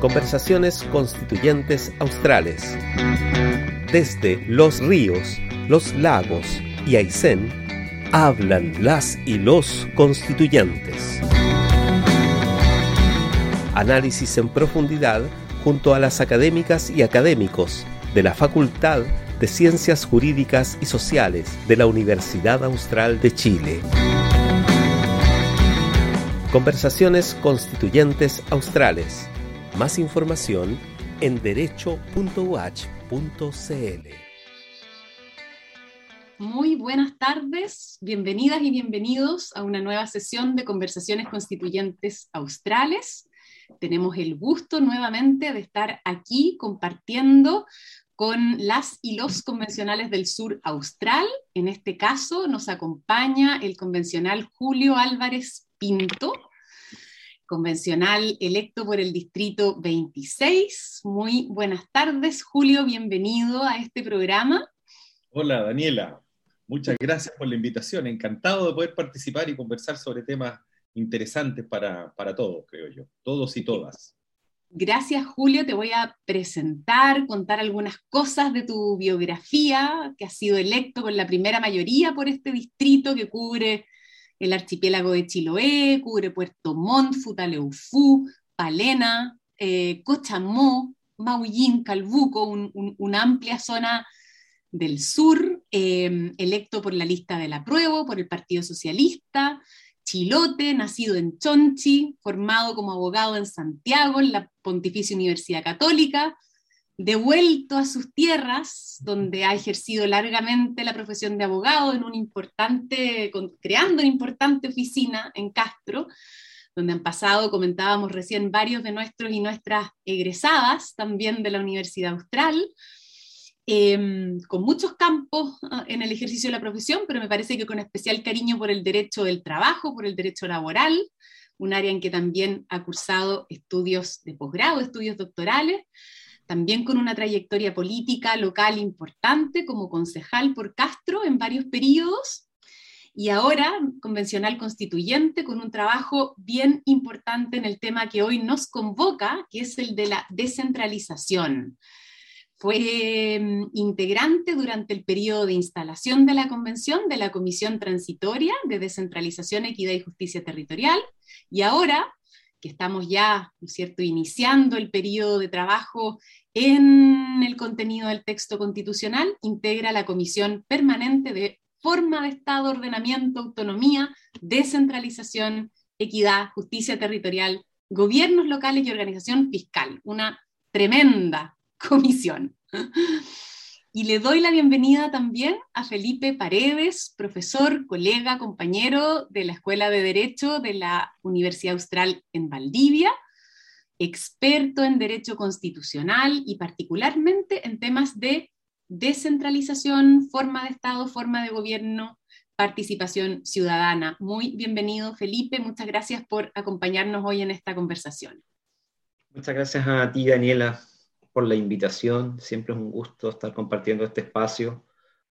Conversaciones Constituyentes Australes. Desde los ríos, los lagos y Aysén, hablan las y los constituyentes. Análisis en profundidad junto a las académicas y académicos de la Facultad de Ciencias Jurídicas y Sociales de la Universidad Austral de Chile. Conversaciones Constituyentes Australes. Más información en derecho.uach.cl. Muy buenas tardes, bienvenidas y bienvenidos a una nueva sesión de Conversaciones Constituyentes Australes. Tenemos el gusto nuevamente de estar aquí compartiendo con las y los convencionales del sur austral. En este caso nos acompaña el convencional Julio Álvarez Pinto, convencional electo por el distrito 26. Muy buenas tardes, Julio, bienvenido a este programa. Hola, Daniela. Muchas gracias por la invitación. Encantado de poder participar y conversar sobre temas interesantes para, para todos, creo yo, todos y todas. Gracias, Julio. Te voy a presentar, contar algunas cosas de tu biografía, que has sido electo con la primera mayoría por este distrito que cubre el archipiélago de Chiloé, cubre Puerto Montt, Futaleufú, Palena, eh, Cochamó, Maullín, Calbuco, una amplia zona del sur, eh, electo por la lista de la prueba, por el Partido Socialista, Chilote, nacido en Chonchi, formado como abogado en Santiago, en la Pontificia Universidad Católica, devuelto a sus tierras, donde ha ejercido largamente la profesión de abogado en un importante, creando una importante oficina en Castro, donde han pasado, comentábamos recién, varios de nuestros y nuestras egresadas también de la Universidad Austral, em, con muchos campos ah, en el ejercicio de la profesión, pero me parece que con especial cariño por el derecho del trabajo, por el derecho laboral, un área en que también ha cursado estudios de posgrado, estudios doctorales, también con una trayectoria política local importante como concejal por Castro en varios periodos y ahora convencional constituyente con un trabajo bien importante en el tema que hoy nos convoca, que es el de la descentralización. Fue mm, integrante durante el periodo de instalación de la convención de la Comisión Transitoria de Descentralización, Equidad y Justicia Territorial y ahora que estamos ya, ¿no es cierto?, iniciando el periodo de trabajo en el contenido del texto constitucional, integra la Comisión Permanente de Forma de Estado, Ordenamiento, Autonomía, Descentralización, Equidad, Justicia Territorial, Gobiernos Locales y Organización Fiscal. Una tremenda comisión. Y le doy la bienvenida también a Felipe Paredes, profesor, colega, compañero de la Escuela de Derecho de la Universidad Austral en Valdivia, experto en Derecho Constitucional y particularmente en temas de descentralización, forma de Estado, forma de gobierno, participación ciudadana. Muy bienvenido, Felipe. Muchas gracias por acompañarnos hoy en esta conversación. Muchas gracias a ti, Daniela, por la invitación. Siempre es un gusto estar compartiendo este espacio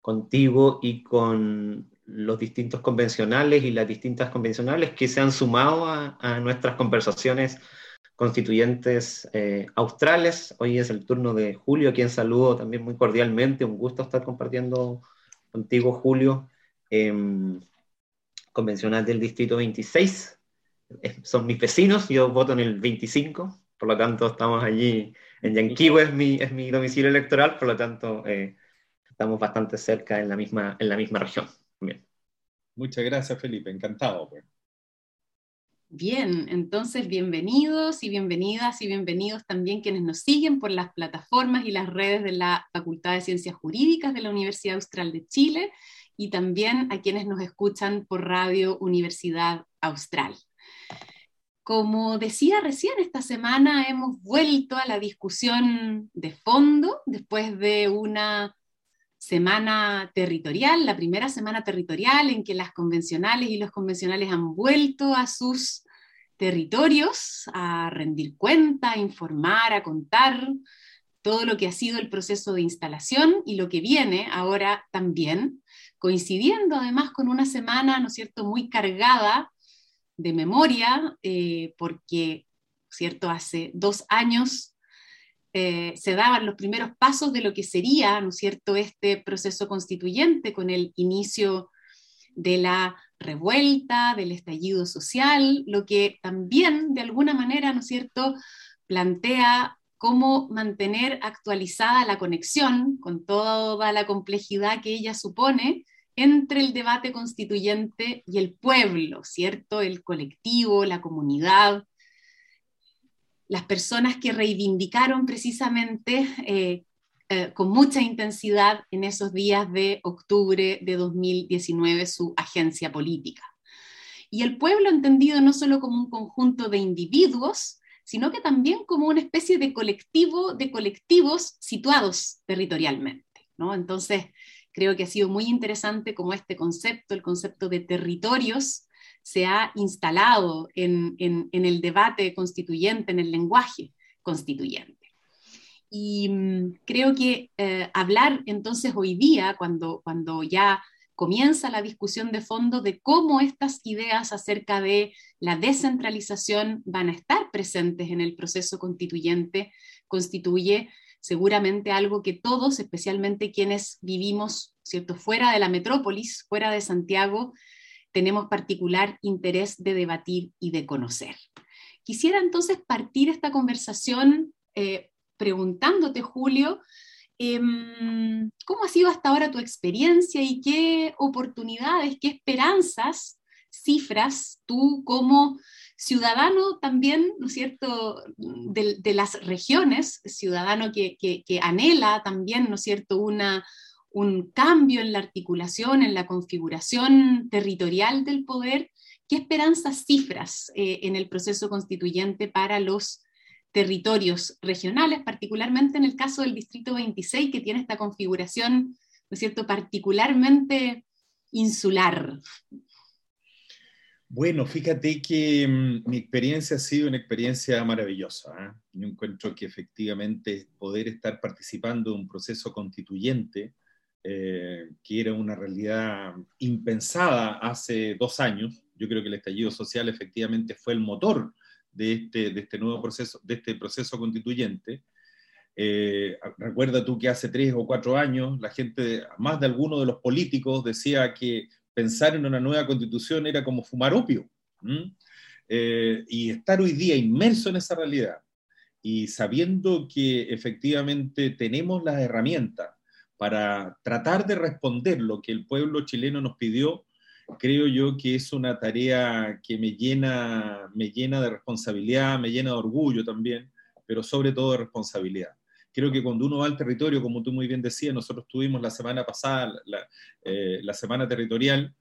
contigo y con los distintos convencionales y las distintas convencionales que se han sumado a, nuestras conversaciones constituyentes eh, australes. Hoy es el turno de Julio, a quien saludo también muy cordialmente. Un gusto estar compartiendo contigo, Julio. Em, convencional del Distrito 26. son mis vecinos, yo voto en el 25, por lo tanto estamos allí en Yanquiwe es mi, es mi domicilio electoral, por lo tanto eh, estamos bastante cerca en la misma, en la misma región. Bien. Muchas gracias, Felipe, encantado. Pues. Bien, entonces bienvenidos y bienvenidas y bienvenidos también quienes nos siguen por las plataformas y las redes de la Facultad de Ciencias Jurídicas de la Universidad Austral de Chile y también a quienes nos escuchan por Radio Universidad Austral. Como decía recién, esta semana hemos vuelto a la discusión de fondo después de una semana territorial, la primera semana territorial en que las convencionales y los convencionales han vuelto a sus territorios a rendir cuenta, a informar, a contar todo lo que ha sido el proceso de instalación y lo que viene ahora también, coincidiendo además con una semana, ¿no es cierto?, muy cargada de memoria, eh, porque ¿cierto? Hace dos años eh, se daban los primeros pasos de lo que sería, ¿no cierto?, este proceso constituyente con el inicio de la revuelta, del estallido social, lo que también de alguna manera, ¿no cierto?, plantea cómo mantener actualizada la conexión con toda la complejidad que ella supone entre el debate constituyente y el pueblo, ¿cierto? El colectivo, la comunidad, las personas que reivindicaron precisamente eh, eh, con mucha intensidad en esos días de octubre de 2019 su agencia política. Y el pueblo entendido no solo como un conjunto de individuos, sino que también como una especie de colectivo de colectivos situados territorialmente. ¿no? Entonces, creo que ha sido muy interesante como este concepto, el concepto de territorios, se ha instalado en, el debate constituyente, en el lenguaje constituyente. Y mm, creo que eh, hablar entonces hoy día, cuando, cuando ya comienza la discusión de fondo de cómo estas ideas acerca de la descentralización van a estar presentes en el proceso constituyente, constituye seguramente algo que todos, especialmente quienes vivimos ¿cierto? fuera de la metrópolis, fuera de Santiago, tenemos particular interés de debatir y de conocer. Quisiera entonces partir esta conversación eh, preguntándote, Julio, Em, ¿Cómo ha sido hasta ahora tu experiencia y qué oportunidades, qué esperanzas, cifras tú como ciudadano también, ¿no es cierto?, de, las regiones, ciudadano que, anhela también, ¿no es cierto?, una, un cambio en la articulación, en la configuración territorial del poder, ¿qué esperanzas, cifras eh, en el proceso constituyente para los territorios regionales, particularmente en el caso del Distrito 26, que tiene esta configuración, ¿no cierto?, particularmente insular. Bueno, fíjate que mm, mi experiencia ha sido una experiencia maravillosa. ¿eh? Yo encuentro que efectivamente poder estar participando de un proceso constituyente, eh, que era una realidad impensada hace dos años, yo creo que el estallido social efectivamente fue el motor de este, de este nuevo proceso, de este proceso constituyente. Eh, recuerda tú que hace tres o cuatro años la gente, más de algunos de los políticos, decía que pensar en una nueva constitución era como fumar opio. Eh, y estar hoy día inmerso en esa realidad y sabiendo que efectivamente tenemos las herramientas para tratar de responder lo que el pueblo chileno nos pidió, creo yo que es una tarea que me llena, me llena de responsabilidad, me llena de orgullo también, pero sobre todo de responsabilidad. Creo que cuando uno va al territorio, como tú muy bien decías, nosotros tuvimos la semana pasada la, eh, semana territorial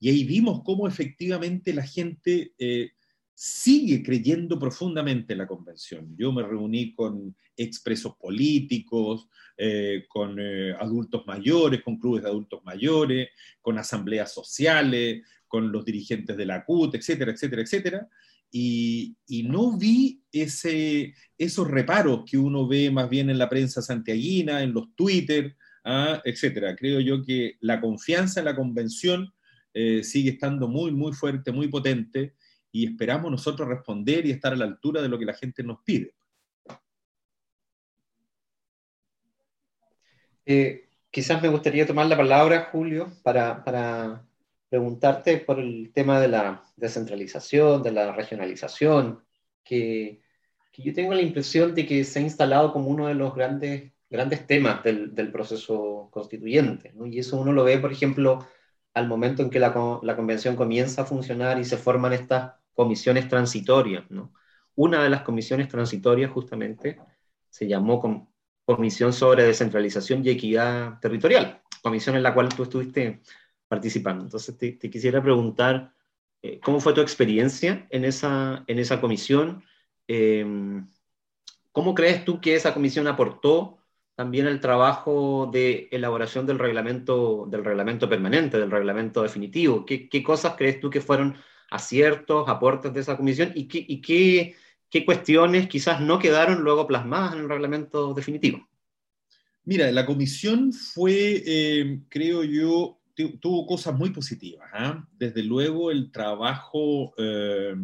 y ahí vimos cómo efectivamente la gente eh, sigue creyendo profundamente en la convención. Yo me reuní con expresos políticos, eh, con adultos mayores, con clubes de adultos mayores, con asambleas sociales, con los dirigentes de la CUT, etcétera, etcétera, etcétera. Y, no vi esos reparos que uno ve más bien en la prensa santiaguina, en los Twitter, ah, etcétera. Creo yo que la confianza en la convención eh, sigue estando muy, muy fuerte, muy potente y esperamos nosotros responder y estar a la altura de lo que la gente nos pide. Eh, quizás me gustaría tomar la palabra, Julio, para, preguntarte por el tema de la descentralización, de la regionalización, que, yo tengo la impresión de que se ha instalado como uno de los grandes, grandes temas del, proceso constituyente. Y eso uno lo ve, por ejemplo, al momento en que la, la, convención comienza a funcionar y se forman estas comisiones transitorias. ¿no? Una de las comisiones transitorias justamente se llamó Comisión sobre Descentralización y Equidad Territorial, comisión en la cual tú estuviste participando. Entonces te, quisiera preguntar, eh, ¿cómo fue tu experiencia en esa, en esa comisión? Em, ¿Cómo crees tú que esa comisión aportó también el trabajo de elaboración del reglamento, del reglamento permanente, del reglamento definitivo? ¿Qué, cosas crees tú que fueron aciertos, aportes de esa comisión y qué, qué, cuestiones quizás no quedaron luego plasmadas en el reglamento definitivo. Mira, la comisión fue, eh, creo yo, tuvo cosas muy positivas. ¿ah? Desde luego el trabajo eh,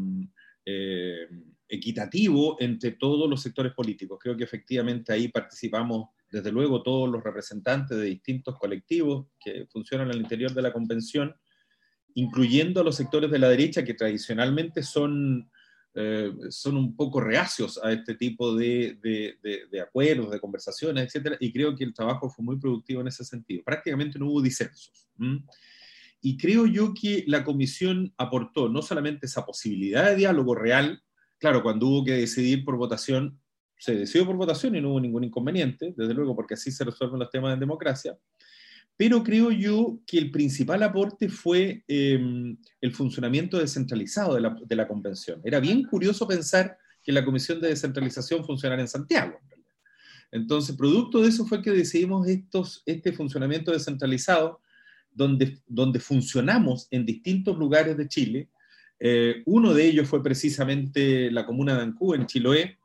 eh, equitativo entre todos los sectores políticos. Creo que efectivamente ahí participamos, desde luego, todos los representantes de distintos colectivos que funcionan al interior de la convención, incluyendo a los sectores de la derecha que tradicionalmente son, eh, son un poco reacios a este tipo de, de, acuerdos, de conversaciones, etc. Y creo que el trabajo fue muy productivo en ese sentido. Prácticamente no hubo disensos. Y creo yo que la comisión aportó no solamente esa posibilidad de diálogo real, claro, cuando hubo que decidir por votación, se decidió por votación y no hubo ningún inconveniente, desde luego, porque así se resuelven los temas en democracia, pero creo yo que el principal aporte fue em, el funcionamiento descentralizado de la, de la, convención. Era bien curioso pensar que la comisión de descentralización funcionara en Santiago. Entonces, producto de eso fue que decidimos estos, este funcionamiento descentralizado, donde, donde funcionamos en distintos lugares de Chile, eh, uno de ellos fue precisamente la comuna de Ancú, en Chiloé,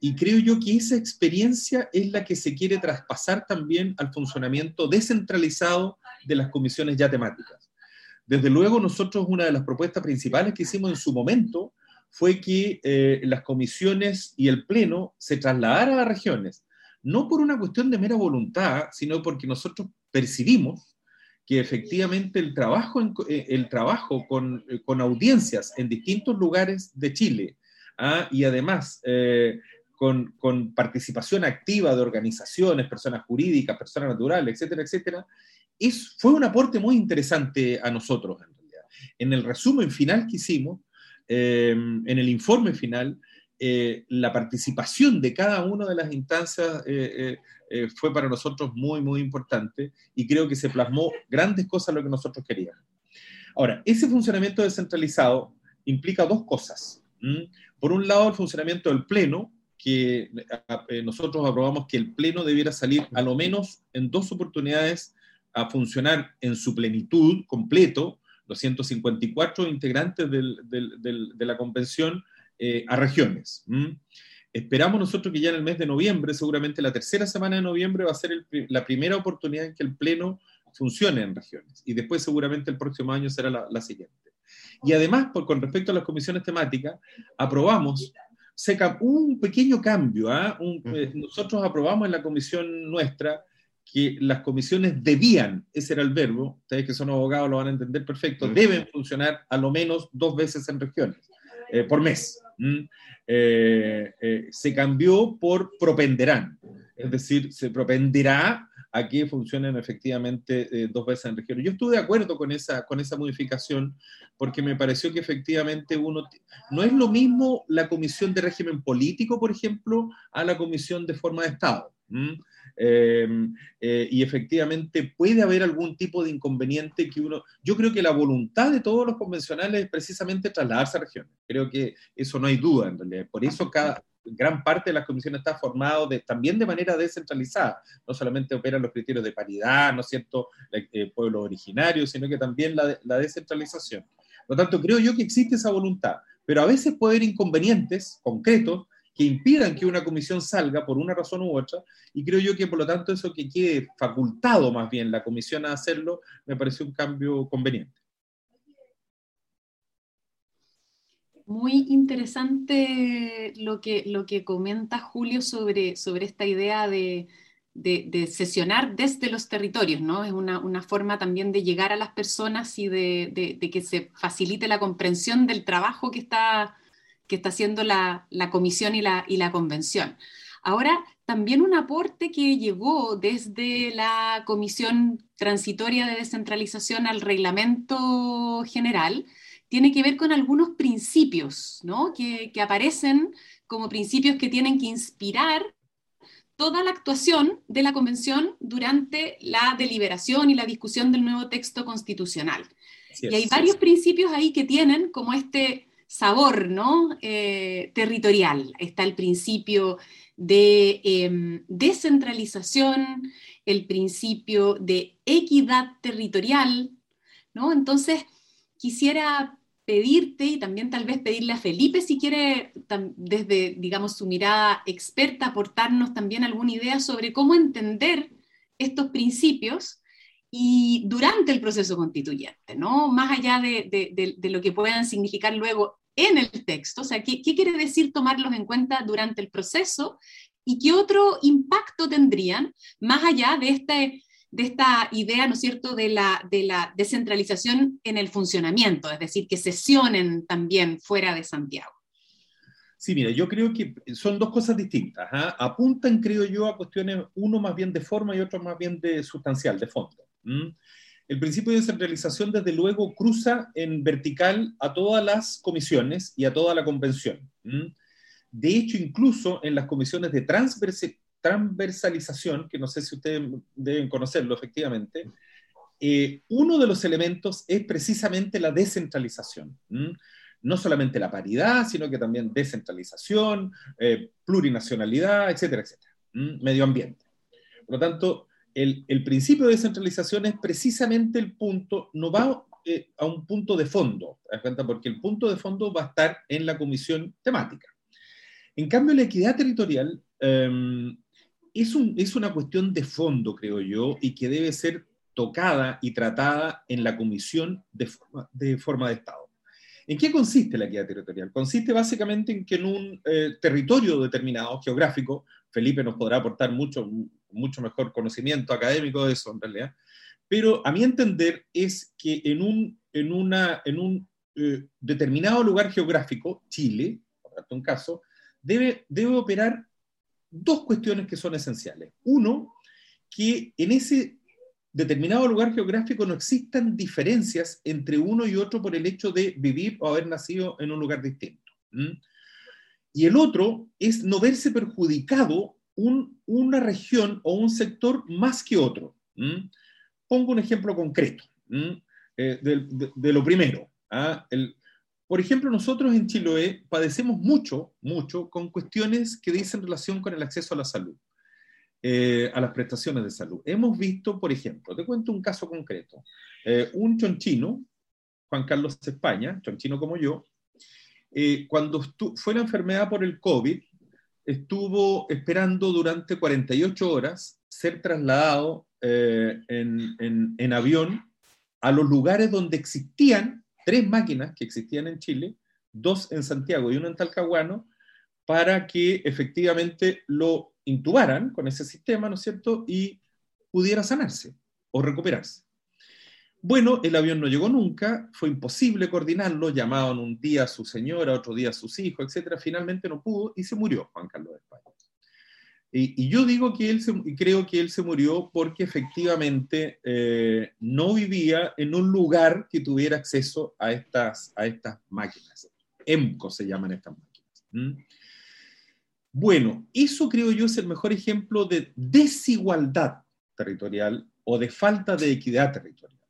y creo yo que esa experiencia es la que se quiere traspasar también al funcionamiento descentralizado de las comisiones ya temáticas. Desde luego, nosotros una de las propuestas principales que hicimos en su momento fue que eh, las comisiones y el Pleno se trasladaran a las regiones, no por una cuestión de mera voluntad, sino porque nosotros percibimos que efectivamente el trabajo, eh, el trabajo con, eh, con audiencias en distintos lugares de Chile, ¿ah? y además eh, con, con, participación activa de organizaciones, personas jurídicas, personas naturales, etcétera, etcétera, es, fue un aporte muy interesante a nosotros, en realidad. En el resumen final que hicimos, en el informe final, la participación de cada una de las instancias eh, fue para nosotros muy, muy importante y creo que se plasmó grandes cosas lo que nosotros queríamos. Ahora, ese funcionamiento descentralizado implica dos cosas. Por un lado, el funcionamiento del Pleno, que eh, nosotros aprobamos que el Pleno debiera salir a lo menos en dos oportunidades a funcionar en su plenitud, completo, los 154 integrantes de la convención eh, a regiones. Esperamos nosotros que ya en el mes de noviembre, seguramente la tercera semana de noviembre, va a ser la primera oportunidad en que el Pleno funcione en regiones. Y después seguramente el próximo año será la, siguiente. Y además, con respecto a las comisiones temáticas, aprobamos un pequeño cambio. ¿ah? Eh, nosotros aprobamos en la comisión nuestra que las comisiones debían, ese era el verbo, ustedes que son abogados lo van a entender perfecto, deben funcionar a lo menos dos veces en regiones, eh, por mes. Eh, eh, se cambió por propenderán, es decir, se propenderá a que funcionen efectivamente eh, dos veces en región. Yo estuve de acuerdo con esa, con esa modificación porque me pareció que efectivamente uno, no es lo mismo la comisión de régimen político, por ejemplo, a la comisión de forma de Estado. Em, eh, y efectivamente puede haber algún tipo de inconveniente que uno... Yo creo que la voluntad de todos los convencionales es precisamente trasladarse a regiones. Creo que eso no hay duda en realidad. Por eso cada, gran parte de las comisiones está formado de, también de manera descentralizada. No solamente operan los criterios de paridad, ¿no es cierto?, eh, pueblos originarios, sino que también la, la descentralización. Por lo tanto, creo yo que existe esa voluntad, pero a veces puede haber inconvenientes concretos que impidan que una comisión salga por una razón u otra, y creo yo que por lo tanto eso que quede facultado más bien la comisión a hacerlo, me pareció un cambio conveniente. Muy interesante lo que, lo que comenta Julio sobre, sobre esta idea de, de, sesionar desde los territorios, ¿no? Es una, una, forma también de llegar a las personas y de, de, que se facilite la comprensión del trabajo que está que está haciendo la, comisión y la, y la convención. Ahora, también un aporte que llegó desde la Comisión Transitoria de Descentralización al Reglamento General tiene que ver con algunos principios ¿no? que, que aparecen como principios que tienen que inspirar toda la actuación de la Convención durante la deliberación y la discusión del nuevo texto constitucional. y hay varios principios ahí que tienen como este sabor ¿no? Eh, territorial. Está el principio de em, descentralización, el principio de equidad territorial, ¿no? Entonces, quisiera pedirte y también tal vez pedirle a Felipe si quiere desde, digamos, su mirada experta aportarnos también alguna idea sobre cómo entender estos principios y durante el proceso constituyente, ¿no? Más allá de, lo que puedan significar luego en el texto? O sea, ¿qué, ¿qué, quiere decir tomarlos en cuenta durante el proceso? ¿Y qué otro impacto tendrían más allá de, este, de esta idea, ¿no es cierto?, de la, de la descentralización en el funcionamiento, es decir, que sesionen también fuera de Santiago. Sí, mira, yo creo que son dos cosas distintas. ¿ah? Apuntan, creo yo, a cuestiones, uno más bien de forma y otro más bien de sustancial, de fondo. El principio de descentralización, desde luego, cruza en vertical a todas las comisiones y a toda la convención. De hecho, incluso en las comisiones de transversalización, que no sé si ustedes deben conocerlo efectivamente, eh, uno de los elementos es precisamente la descentralización no solamente la paridad, sino que también descentralización, eh, plurinacionalidad, etcétera, etcétera, medio ambiente. Por lo tanto, el, principio de descentralización es precisamente el punto, no va eh, a un punto de fondo, porque el punto de fondo va a estar en la comisión temática. En cambio, la equidad territorial em, es, es una cuestión de fondo, creo yo, y que debe ser tocada y tratada en la comisión de de, forma de Estado. ¿En qué consiste la equidad territorial? Consiste básicamente en que en un eh, territorio determinado, geográfico, Felipe nos podrá aportar mucho, mucho mejor conocimiento académico de eso en realidad, pero a mi entender es que en un, en una, en un eh, determinado lugar geográfico, Chile, por un caso, debe, debe operar dos cuestiones que son esenciales. Uno, que en ese determinado lugar geográfico no existan diferencias entre uno y otro por el hecho de vivir o haber nacido en un lugar distinto. Y el otro es no verse perjudicado una región o un sector más que otro. Pongo un ejemplo concreto eh, de, lo primero. ¿ah? Por ejemplo, nosotros en Chiloé padecemos mucho, mucho con cuestiones que dicen relación con el acceso a la salud. Eh, a las prestaciones de salud. Hemos visto, por ejemplo, te cuento un caso concreto, eh, un chonchino, Juan Carlos España, chonchino como yo, eh, cuando fue la enfermedad por el COVID, estuvo esperando durante 48 horas ser trasladado en, en avión a los lugares donde existían tres máquinas que existían en Chile, dos en Santiago y uno en Talcahuano, para que efectivamente lo intubaran con ese sistema, ¿no es cierto? Y pudiera sanarse o recuperarse. Bueno, el avión no llegó nunca, fue imposible coordinarlo, llamaban un día a su señora, otro día a sus hijos, etcétera. Finalmente no pudo y se murió Juan Carlos de España. Y, yo digo que él se, creo que él se murió porque efectivamente eh, no vivía en un lugar que tuviera acceso a estas, a estas máquinas. EMCO se llaman estas máquinas. Bueno, eso creo yo es el mejor ejemplo de desigualdad territorial o de falta de equidad territorial.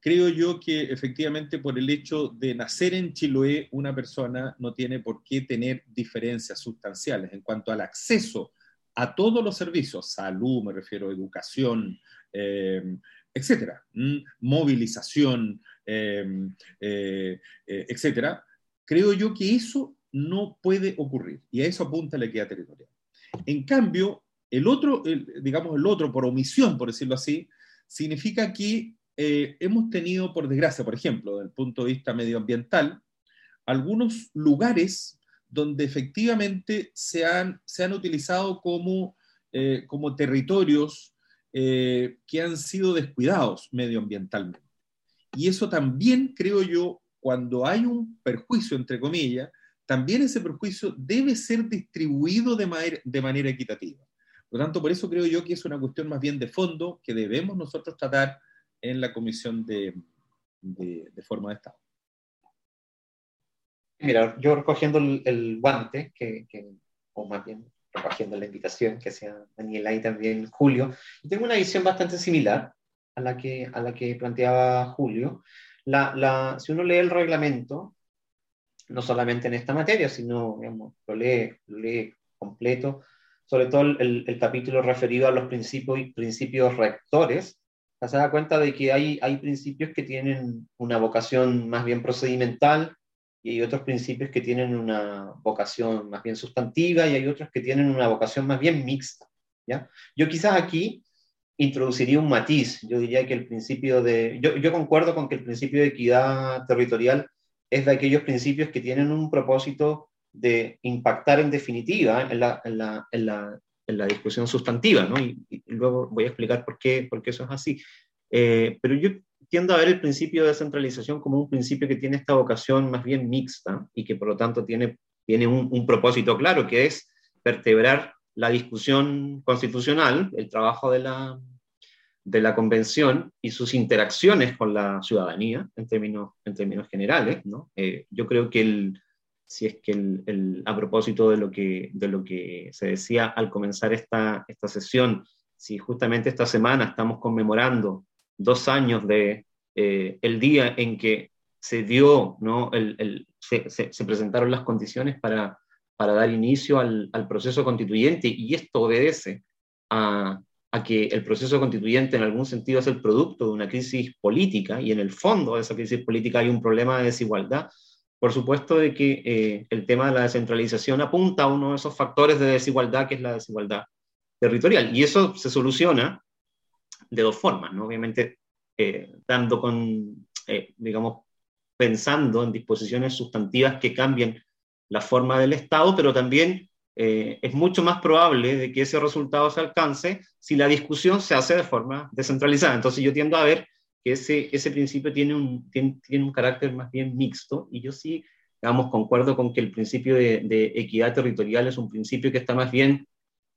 Creo yo que efectivamente por el hecho de nacer en Chiloé, una persona no tiene por qué tener diferencias sustanciales en cuanto al acceso a todos los servicios, salud, me refiero, educación, eh, etcétera, movilización, eh, eh, etcétera. Creo yo que eso no puede ocurrir. Y a eso apunta la equidad territorial. En cambio, el otro, digamos, el otro, por omisión, por decirlo así, significa que hemos tenido, por desgracia, por ejemplo, desde el punto de vista medioambiental, algunos lugares donde efectivamente se han, se han utilizado como, eh, como territorios eh, que han sido descuidados medioambientalmente. Y eso también, creo yo, cuando hay un perjuicio, entre comillas, también ese perjuicio debe ser distribuido de manera, de manera equitativa. Por lo tanto, por eso creo yo que es una cuestión más bien de fondo que debemos nosotros tratar en la Comisión de, de, Forma de Estado. Mira, yo recogiendo el, guante, que, o más bien recogiendo la invitación que sea Daniela y también Julio, tengo una visión bastante similar a la que, a la que planteaba Julio. La, la, si uno lee el reglamento, no solamente en esta materia, sino, digamos, lo lee, lo lee completo, sobre todo el, el, capítulo referido a los principios, principios rectores, se da cuenta de que hay, hay principios que tienen una vocación más bien procedimental y otros principios que tienen una vocación más bien sustantiva y hay otros que tienen una vocación más bien mixta. ¿ya? Yo quizás aquí introduciría un matiz. Yo diría que el principio de... Yo, yo concuerdo con que el principio de equidad territorial es de aquellos principios que tienen un propósito de impactar en definitiva en la, en la, en la, en la discusión sustantiva, ¿no? Y, luego voy a explicar por qué, por qué eso es así. Eh, pero yo tiendo a ver el principio de descentralización como un principio que tiene esta vocación más bien mixta y que por lo tanto tiene, tiene un, propósito claro, que es vertebrar la discusión constitucional, el trabajo de la, de la convención y sus interacciones con la ciudadanía en términos, en términos generales. ¿no? Eh, yo creo que el, si es que el, a propósito de lo, que, de lo que se decía al comenzar esta, esta sesión, si justamente esta semana estamos conmemorando dos años de eh, el día en que se dio, ¿no? El, se, se, presentaron las condiciones para, para dar inicio al, al, proceso constituyente y esto obedece a, a, que el proceso constituyente en algún sentido es el producto de una crisis política y en el fondo de esa crisis política hay un problema de desigualdad por supuesto de que eh, el tema de la descentralización apunta a uno de esos factores de desigualdad que es la desigualdad territorial. Y eso se soluciona de dos formas, ¿no? Obviamente, eh, dando con, eh, digamos, pensando en disposiciones sustantivas que cambien la forma del Estado, pero también es mucho más probable de que ese resultado se alcance si la discusión se hace de forma descentralizada. Entonces yo tiendo a ver que ese, ese principio tiene un, tiene, un carácter más bien mixto y yo sí, digamos, concuerdo con que el principio de, equidad territorial es un principio que está más bien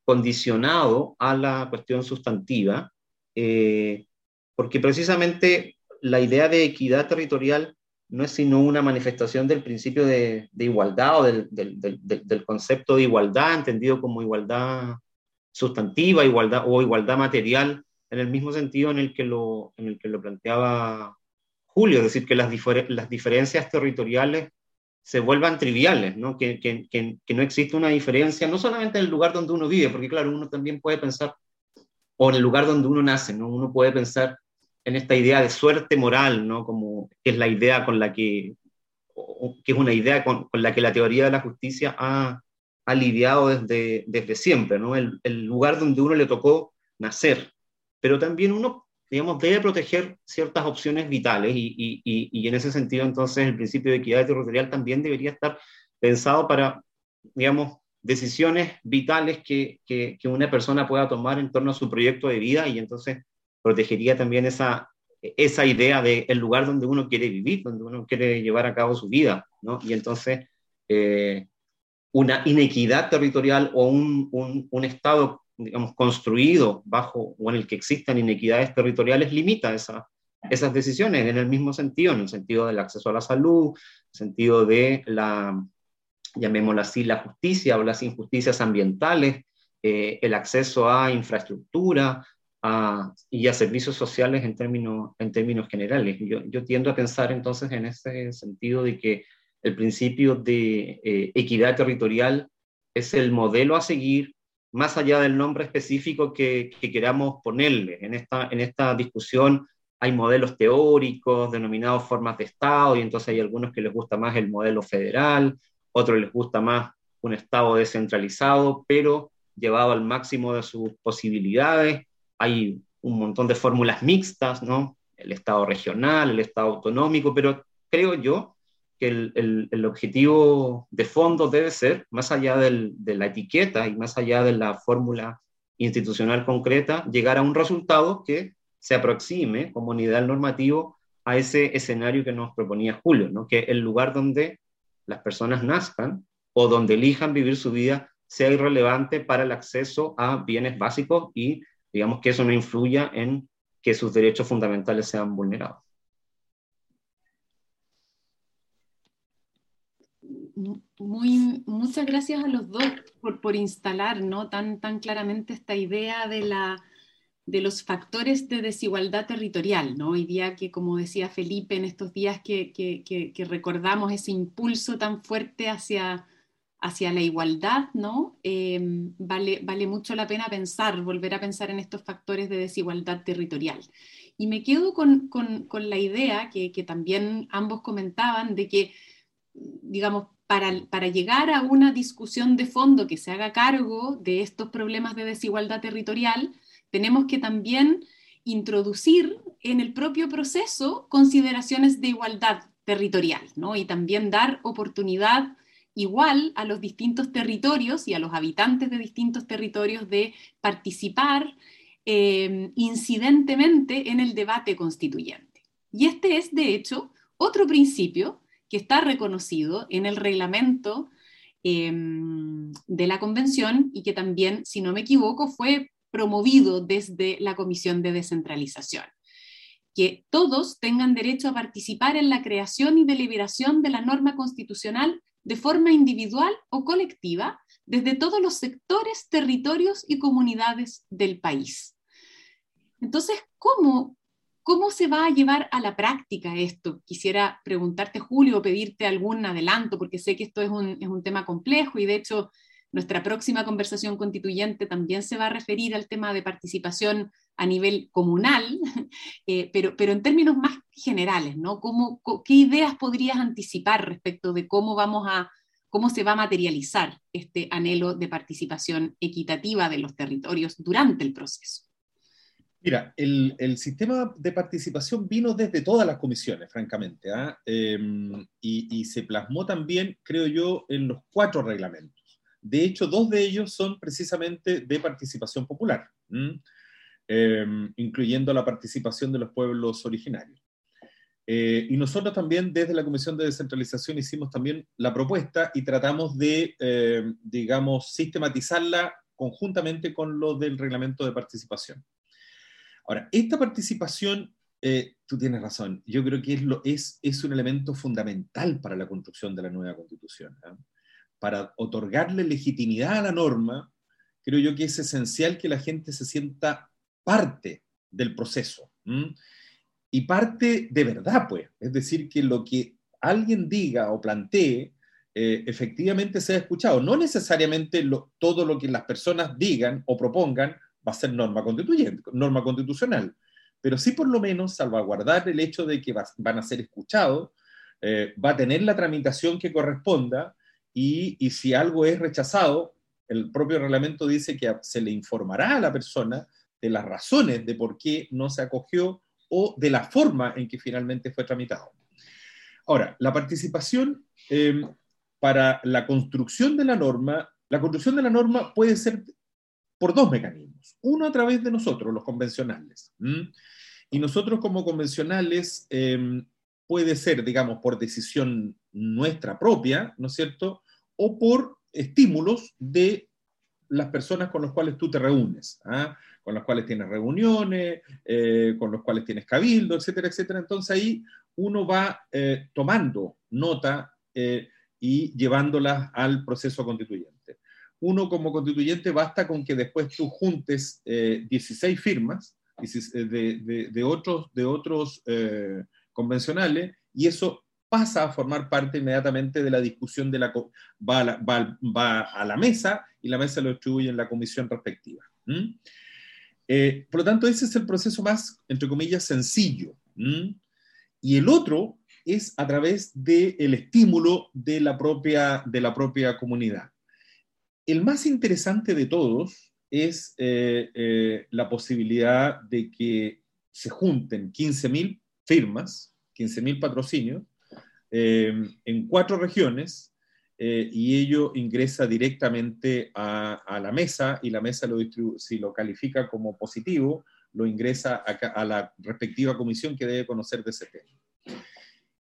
condicionado a la cuestión sustantiva, eh, porque precisamente la idea de equidad territorial no es sino una manifestación del principio de, igualdad o del, concepto de igualdad, entendido como igualdad sustantiva igualdad, o igualdad material en el mismo sentido en el que lo, en el que lo planteaba Julio, es decir, que las, las diferencias territoriales se vuelvan triviales, ¿no? Que, que, que, no existe una diferencia, no solamente en el lugar donde uno vive, porque claro, uno también puede pensar, o en el lugar donde uno nace, ¿no? Uno puede pensar en esta idea de suerte moral, ¿no? Como es la idea con la que, que es una idea con, con la que la teoría de la justicia ha, ha lidiado desde, desde siempre, ¿no? El, el lugar donde uno le tocó nacer, pero también uno, digamos, debe proteger ciertas opciones vitales y, y, y, en ese sentido entonces el principio de equidad territorial también debería estar pensado para, digamos, decisiones vitales que, que, una persona pueda tomar en torno a su proyecto de vida y entonces protegería también esa, esa idea de el lugar donde uno quiere vivir, donde uno quiere llevar a cabo su vida, ¿no? Y entonces eh, una inequidad territorial o un, un, un Estado digamos, construido bajo o en el que existan inequidades territoriales limita esa, esas decisiones en el mismo sentido, en el sentido del acceso a la salud, en el sentido de la, llamémoslo así, la justicia o las injusticias ambientales, eh, el acceso a infraestructura a, y a servicios sociales en términos, en términos generales. Yo, yo, tiendo a pensar entonces en ese sentido de que el principio de eh, equidad territorial es el modelo a seguir más allá del nombre específico que, queramos ponerle. En esta, en esta discusión hay modelos teóricos denominados formas de Estado y entonces hay algunos que les gusta más el modelo federal, otros les gusta más un Estado descentralizado, pero llevado al máximo de sus posibilidades. Hay un montón de fórmulas mixtas, ¿no? El Estado regional, el Estado autonómico, pero creo yo que el, objetivo de fondo debe ser, más allá de la etiqueta y más allá de la fórmula institucional concreta, llegar a un resultado que se aproxime como unidad normativo a ese escenario que nos proponía Julio, ¿no? que el lugar donde las personas nazcan o donde elijan vivir su vida sea irrelevante para el acceso a bienes básicos y digamos que eso no influya en que sus derechos fundamentales sean vulnerados. muy, muchas gracias a los dos por, por, instalar ¿no? tan, tan claramente esta idea de, la, de los factores de desigualdad territorial. ¿no? Hoy día que, como decía Felipe, en estos días que, que, recordamos ese impulso tan fuerte hacia, hacia la igualdad, ¿no? Em, vale, vale mucho la pena pensar, volver a pensar en estos factores de desigualdad territorial. Y me quedo con, con, con la idea que, que también ambos comentaban de que digamos, para, llegar a una discusión de fondo que se haga cargo de estos problemas de desigualdad territorial, tenemos que también introducir en el propio proceso consideraciones de igualdad territorial, ¿no? Y también dar oportunidad igual a los distintos territorios y a los habitantes de distintos territorios de participar eh, incidentemente en el debate constituyente. Y este es, de hecho, otro principio que está reconocido en el reglamento em, de la convención y que también, si no me equivoco, fue promovido desde la Comisión de Descentralización. Que todos tengan derecho a participar en la creación y deliberación de la norma constitucional de forma individual o colectiva desde todos los sectores, territorios y comunidades del país. Entonces, ¿cómo, ¿cómo se va a llevar a la práctica esto? Quisiera preguntarte, Julio, o pedirte algún adelanto, porque sé que esto es un, es un tema complejo y de hecho nuestra próxima conversación constituyente también se va a referir al tema de participación a nivel comunal, eh, pero, pero en términos más generales, ¿no? ¿Cómo, ¿Qué ideas podrías anticipar respecto de cómo vamos a cómo se va a materializar este anhelo de participación equitativa de los territorios durante el proceso? Mira, el, el sistema de participación vino desde todas las comisiones, francamente, ¿ah? em, y, y, se plasmó también, creo yo, en los cuatro reglamentos. De hecho, dos de ellos son precisamente de participación popular. Em, incluyendo la participación de los pueblos originarios. Eh, y nosotros también desde la Comisión de Descentralización hicimos también la propuesta y tratamos de, em, digamos, sistematizarla conjuntamente con lo del reglamento de participación. Ahora, esta participación, eh, tú tienes razón, yo creo que es, un elemento fundamental para la construcción de la nueva constitución. Para otorgarle legitimidad a la norma, creo yo que es esencial que la gente se sienta parte del proceso. Y parte de verdad, pues. Es decir, que lo que alguien diga o plantee eh, efectivamente sea escuchado. No necesariamente todo lo que las personas digan o propongan va a ser norma constituyente, norma constitucional, pero sí por lo menos salvaguardar el hecho de que van a ser escuchados, eh, va a tener la tramitación que corresponda y, si algo es rechazado, el propio reglamento dice que se le informará a la persona de las razones de por qué no se acogió o de la forma en que finalmente fue tramitado. Ahora, la participación em, para la construcción de la norma, la construcción de la norma puede ser por dos mecanismos. Uno a través de nosotros, los convencionales. Y nosotros como convencionales em, puede ser, digamos, por decisión nuestra propia, ¿no es cierto? O por estímulos de las personas con las cuales tú te reúnes. ¿ah? con los cuales tienes reuniones, eh, con los cuales tienes cabildo, etcétera, etcétera. Entonces ahí uno va eh, tomando nota eh, y llevándolas al proceso constituyente. Uno como constituyente basta con que después tú juntes 16 firmas de, de otros convencionales y eso pasa a formar parte inmediatamente de la discusión de la va a la, va, a la mesa y la mesa lo distribuye en la comisión respectiva. Eh, por lo tanto, ese es el proceso más, entre comillas, sencillo. Y el otro es a través del estímulo de la, propia, de la propia comunidad. El más interesante de todos es eh, eh, la posibilidad de que se junten 15.000 firmas, 15.000 patrocinios, en cuatro regiones eh, y ello ingresa directamente a, la mesa y la mesa lo si lo califica como positivo, lo ingresa a, la respectiva comisión que debe conocer de ese tema.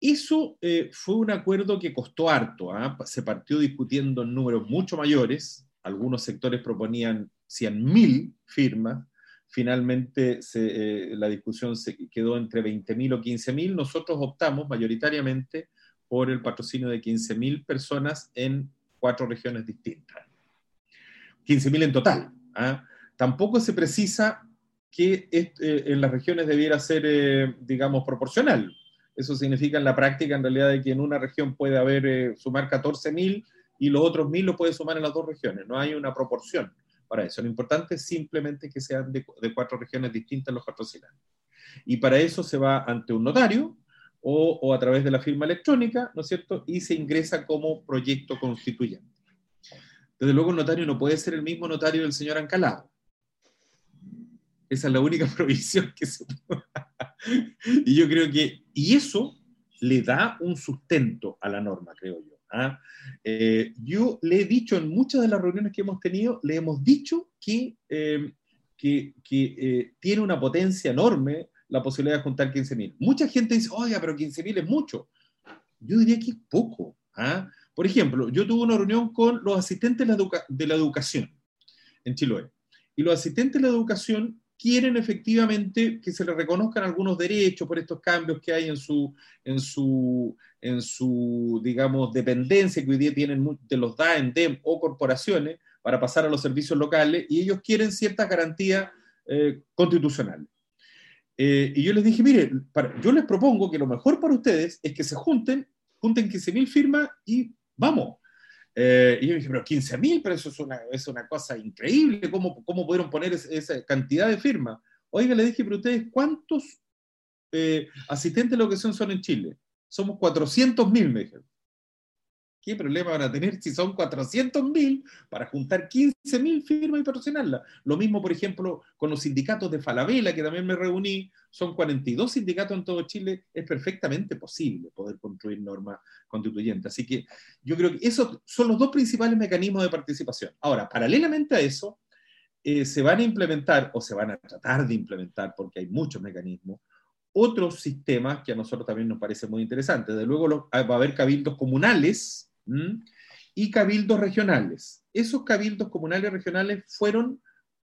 Eso eh, fue un acuerdo que costó harto, ¿ah? se partió discutiendo en números mucho mayores, algunos sectores proponían 100.000 firmas, finalmente eh, la discusión se quedó entre 20.000 o 15.000, nosotros optamos mayoritariamente por el patrocinio de 15.000 personas en cuatro regiones distintas. 15.000 en total. ¿ah? Tampoco se precisa que eh, en las regiones debiera ser, eh, digamos, proporcional. Eso significa en la práctica, en realidad, de que en una región puede haber, sumar 14.000 y los otros 1.000 lo puede sumar en las dos regiones. No hay una proporción para eso. Lo importante es simplemente que sean de, cuatro regiones distintas los patrocinantes. Y para eso se va ante un notario, o, a través de la firma electrónica, ¿no es cierto? Y se ingresa como proyecto constituyente. Desde luego el notario no puede ser el mismo notario del señor Ancalado. Esa es la única provisión que se puede. y yo creo que, y eso le da un sustento a la norma, creo yo. ¿Ah? Eh, yo le he dicho en muchas de las reuniones que hemos tenido, le hemos dicho que, eh, que, que tiene una potencia enorme la posibilidad de juntar 15.000. Mucha gente dice, oiga, pero 15.000 es mucho. Yo diría que es poco. ¿ah? Por ejemplo, yo tuve una reunión con los asistentes de la, educación en Chiloé. Y los asistentes de la educación quieren efectivamente que se les reconozcan algunos derechos por estos cambios que hay en su, en su, en su digamos, dependencia que hoy día tienen de los DAEM, DEM o corporaciones para pasar a los servicios locales y ellos quieren ciertas garantías eh, constitucionales. Eh, y yo les dije, mire, yo les propongo que lo mejor para ustedes es que se junten, junten 15.000 firmas y vamos. Eh, y yo dije, pero 15.000, pero eso es una, es una cosa increíble, ¿cómo, cómo pudieron poner esa cantidad de firmas? Oiga, le dije, pero ustedes, ¿cuántos eh, asistentes de la educación son en Chile? Somos 400.000, me dijeron. ¿Qué problema van a tener si son 400.000 para juntar 15.000 firmas y patrocinarlas? Lo mismo, por ejemplo, con los sindicatos de Falabella, que también me reuní, son 42 sindicatos en todo Chile, es perfectamente posible poder construir normas constituyentes. Así que yo creo que esos son los dos principales mecanismos de participación. Ahora, paralelamente a eso, eh, se van a implementar, o se van a tratar de implementar, porque hay muchos mecanismos, otros sistemas que a nosotros también nos parece muy interesantes. De luego va a haber cabildos comunales y cabildos regionales. Esos cabildos comunales regionales fueron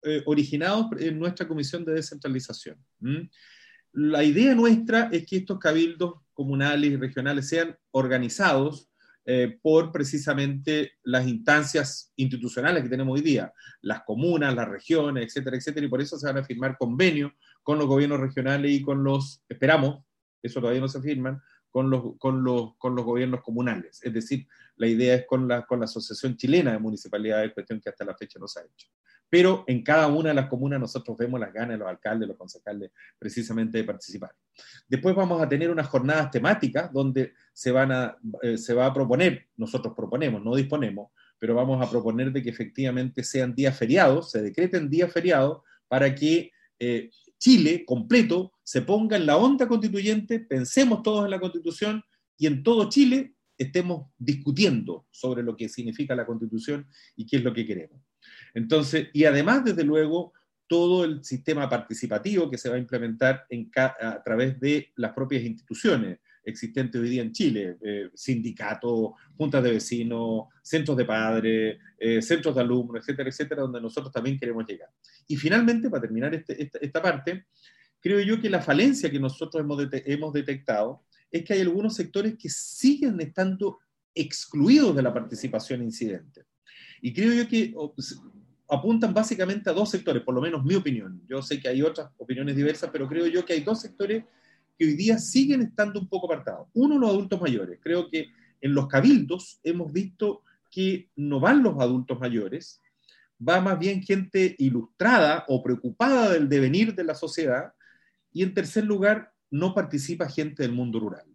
eh, originados en nuestra comisión de descentralización. La idea nuestra es que estos cabildos comunales y regionales sean organizados eh, por precisamente las instancias institucionales que tenemos hoy día, las comunas, las regiones, etcétera, etcétera, y por eso se van a firmar convenios con los gobiernos regionales y con los, esperamos, eso todavía no se firman, con los, con los, con los gobiernos comunales. Es decir, la idea es con la, con la Asociación Chilena de Municipalidades, cuestión que hasta la fecha no se ha hecho. Pero en cada una de las comunas nosotros vemos las ganas de los alcaldes, los concejales, precisamente de participar. Después vamos a tener unas jornadas temáticas donde se, van a, eh, se va a proponer, nosotros proponemos, no disponemos, pero vamos a proponer de que efectivamente sean días feriados, se decreten días feriados para que eh, Chile completo se ponga en la onda constituyente, pensemos todos en la constitución y en todo Chile estemos discutiendo sobre lo que significa la constitución y qué es lo que queremos. Entonces, y además, desde luego, todo el sistema participativo que se va a implementar en a través de las propias instituciones existentes hoy día en Chile, eh, sindicatos, juntas de vecinos, centros de padres, eh, centros de alumnos, etcétera, etcétera, donde nosotros también queremos llegar. Y finalmente, para terminar este, esta, parte, creo yo que la falencia que nosotros hemos, hemos detectado es que hay algunos sectores que siguen estando excluidos de la participación incidente. Y creo yo que apuntan básicamente a dos sectores, por lo menos mi opinión. Yo sé que hay otras opiniones diversas, pero creo yo que hay dos sectores que hoy día siguen estando un poco apartados. Uno, los adultos mayores. Creo que en los cabildos hemos visto que no van los adultos mayores, va más bien gente ilustrada o preocupada del devenir de la sociedad. Y en tercer lugar, no participa gente del mundo rural.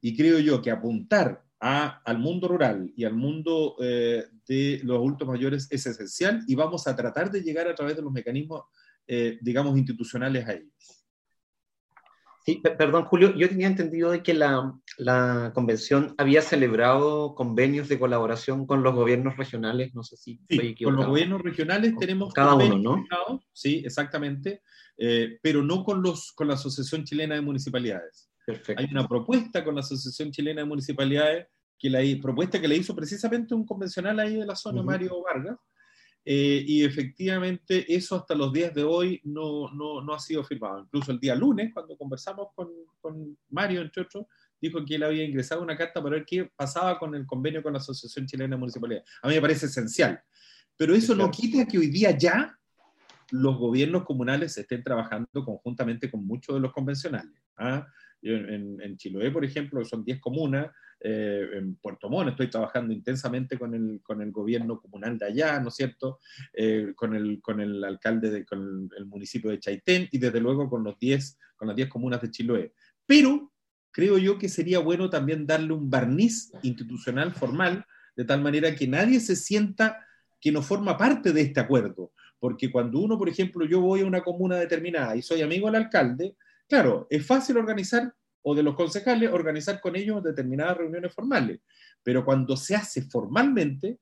Y creo yo que apuntar al mundo rural y al mundo eh, de los adultos mayores es esencial y vamos a tratar de llegar a través de los mecanismos, eh, digamos, institucionales a ellos. Sí, perdón, Julio, yo tenía entendido de que la, la, convención había celebrado convenios de colaboración con los gobiernos regionales, no sé si sí, Con los gobiernos regionales tenemos cada uno, ¿no? Sí, exactamente, eh, pero no con, los, con la Asociación Chilena de Municipalidades. Perfecto. Hay una propuesta con la Asociación Chilena de Municipalidades, que la propuesta que le hizo precisamente un convencional ahí de la zona, Mario Vargas, eh, y efectivamente eso hasta los días de hoy no, no, no, ha sido firmado. Incluso el día lunes, cuando conversamos con, con, Mario, entre otros, dijo que él había ingresado una carta para ver qué pasaba con el convenio con la Asociación Chilena de Municipalidades. A mí me parece esencial. Pero eso no quita que hoy día ya los gobiernos comunales estén trabajando conjuntamente con muchos de los convencionales. ¿ah? En, en, Chiloé, por ejemplo, son 10 comunas, eh, en Puerto Montt estoy trabajando intensamente con el, con el gobierno comunal de allá, ¿no es cierto? Eh, con, el, con el alcalde, de, con el, municipio de Chaitén y desde luego con, los 10, con las 10 comunas de Chiloé. Pero creo yo que sería bueno también darle un barniz institucional formal, de tal manera que nadie se sienta que no forma parte de este acuerdo. Porque cuando uno, por ejemplo, yo voy a una comuna determinada y soy amigo del alcalde, claro, es fácil organizar o de los concejales organizar con ellos determinadas reuniones formales. Pero cuando se hace formalmente,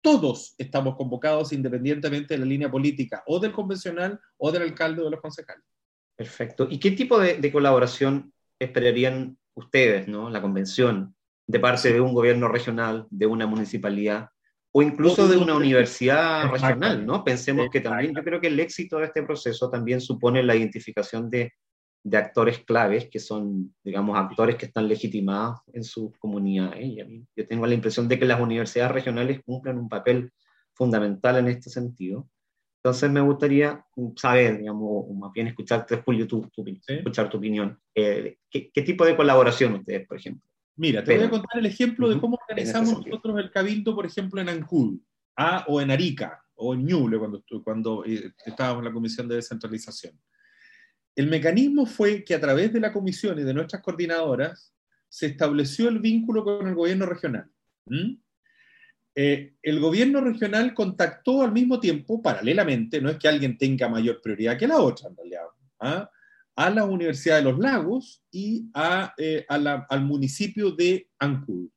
todos estamos convocados independientemente de la línea política o del convencional o del alcalde o de los concejales. Perfecto. ¿Y qué tipo de, colaboración esperarían ustedes, ¿no? la convención, de parte de un gobierno regional, de una municipalidad o incluso de una universidad regional? ¿no? Pensemos que también yo creo que el éxito de este proceso también supone la identificación de de actores claves que son, digamos, actores que están legitimados en sus comunidades. Y yo tengo la impresión de que las universidades regionales cumplen un papel fundamental en este sentido. Entonces me gustaría saber, digamos, o más bien escucharte, Julio, tu, tu escuchar tu opinión. Eh, ¿qué, tipo de colaboración ustedes, por ejemplo? Mira, te voy a contar el ejemplo de cómo organizamos nosotros el cabildo, por ejemplo, en Ancud, ¿ah? o en Arica, o en Ñuble, cuando, cuando eh, estábamos en la Comisión de Descentralización. El mecanismo fue que a través de la comisión y de nuestras coordinadoras se estableció el vínculo con el gobierno regional. Eh, el gobierno regional contactó al mismo tiempo, paralelamente, no es que alguien tenga mayor prioridad que la otra, en realidad, ¿ah? a la Universidad de los Lagos y eh, al municipio de Ancud.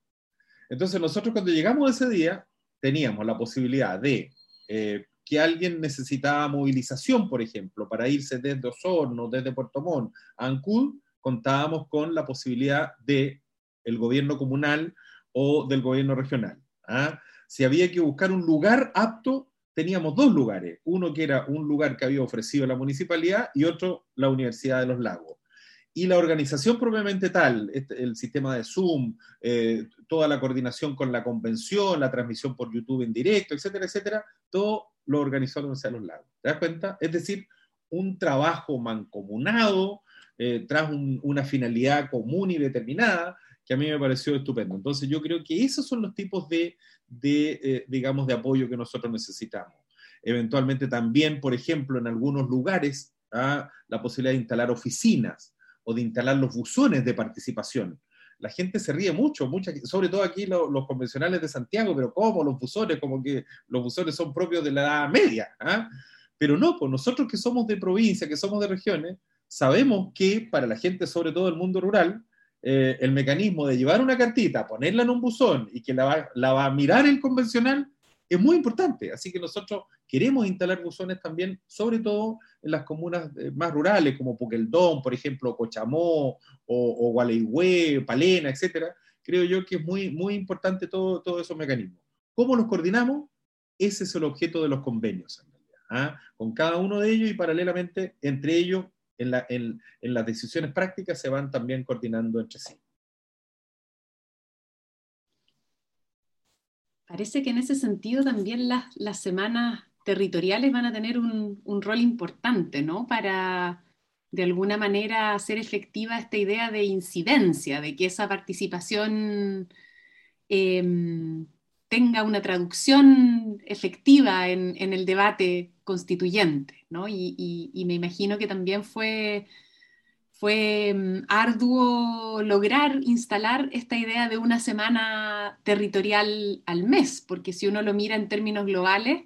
Entonces nosotros cuando llegamos ese día teníamos la posibilidad de eh, que alguien necesitaba movilización, por ejemplo, para irse desde Osorno, desde Puerto Montt a Ancud, contábamos con la posibilidad de el gobierno comunal o del gobierno regional. ¿ah? Si había que buscar un lugar apto, teníamos dos lugares, uno que era un lugar que había ofrecido la municipalidad y otro la Universidad de los Lagos. Y la organización propiamente tal, este, el sistema de Zoom, eh, toda la coordinación con la convención, la transmisión por YouTube en directo, etcétera, etcétera, todo lo organizó la Universidad de los Lagos. ¿Te das cuenta? Es decir, un trabajo mancomunado, eh, tras una finalidad común y determinada, que a mí me pareció estupendo. Entonces yo creo que esos son los tipos de, eh, digamos, de apoyo que nosotros necesitamos. Eventualmente también, por ejemplo, en algunos lugares, ¿ah? la posibilidad de instalar oficinas o de instalar los buzones de participación la gente se ríe mucho, mucha, sobre todo aquí los convencionales de Santiago, pero ¿cómo los buzones? Como que los buzones son propios de la edad media. ¿ah? Pero no, pues nosotros que somos de provincia, que somos de regiones, sabemos que para la gente, sobre todo del mundo rural, eh, el mecanismo de llevar una cartita, ponerla en un buzón y que la va, la va a mirar el convencional es muy importante. Así que nosotros queremos instalar buzones también, sobre todo en las comunas eh, más rurales, como Puqueldón, por ejemplo, Cochamó, o, o Palena, etcétera. Creo yo que es muy, muy importante todos todo esos mecanismos. ¿Cómo los coordinamos? Ese es el objeto de los convenios, en realidad, ¿ah? con cada uno de ellos y paralelamente entre ellos, en, la, en las decisiones prácticas, se van también coordinando entre sí. Parece que en ese sentido también las, las semanas territoriales van a tener un, un, rol importante, ¿no? Para de alguna manera hacer efectiva esta idea de incidencia, de que esa participación em, tenga una traducción efectiva en, en, el debate constituyente, ¿no? Y, me imagino que también fue fue mm, arduo lograr instalar esta idea de una semana territorial al mes, porque si uno lo mira en términos globales,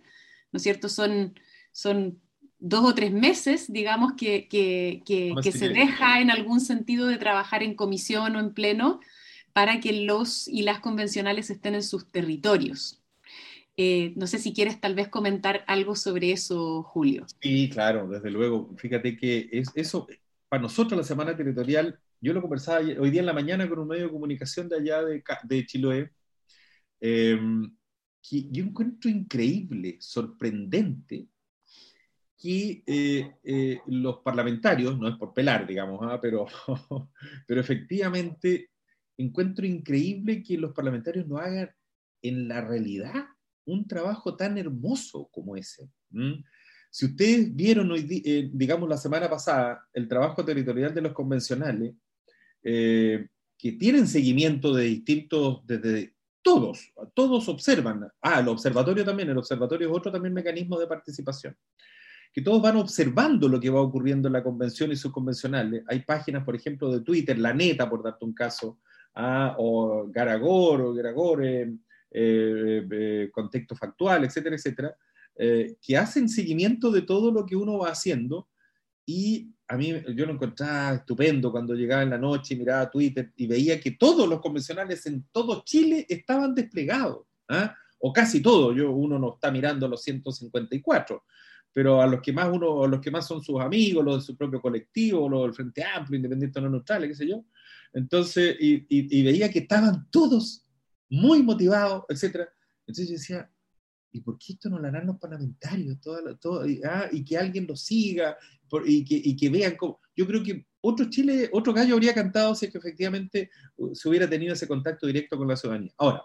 ¿no es cierto? Son, son dos o tres meses, digamos, que, que, que, se deja en algún sentido de trabajar en comisión o en pleno para que los y las convencionales estén en sus territorios. Eh, no sé si quieres tal vez comentar algo sobre eso, Julio. Sí, claro, desde luego. Fíjate que es, eso, para nosotros la semana territorial, yo lo conversaba hoy día en la mañana con un medio de comunicación de allá de, Chiloé, em, que yo encuentro increíble, sorprendente, que eh, eh, los parlamentarios, no es por pelar, digamos, ¿ah? pero, pero efectivamente encuentro increíble que los parlamentarios no hagan en la realidad un trabajo tan hermoso como ese. Si ustedes vieron hoy, eh, digamos, la semana pasada el trabajo territorial de los convencionales, eh, que tienen seguimiento de distintos, desde todos, todos observan. Ah, el observatorio también, el observatorio es otro también mecanismo de participación. Que todos van observando lo que va ocurriendo en la convención y sus convencionales. Hay páginas, por ejemplo, de Twitter, La Neta, por darte un caso, ah, o Garagor, o Garagor, eh, Contexto Factual, etcétera, etcétera, eh, que hacen seguimiento de todo lo que uno va haciendo y a mí yo lo encontraba estupendo cuando llegaba en la noche y miraba Twitter y veía que todos los convencionales en todo Chile estaban desplegados, ¿ah? o casi todos, yo, uno no está mirando los 154, pero a los que más uno, a los que más son sus amigos, los de su propio colectivo, los del Frente Amplio, Independiente no Neutral, qué sé yo. Entonces, y, y, veía que estaban todos muy motivados, etc. Entonces yo decía, ¿y por qué esto no lo harán los parlamentarios? Todo, ah, y, que alguien lo siga, y, que, vean cómo... Yo creo que otro Chile, otro gallo habría cantado si es que efectivamente uh, se hubiera tenido ese contacto directo con la ciudadanía. Ahora,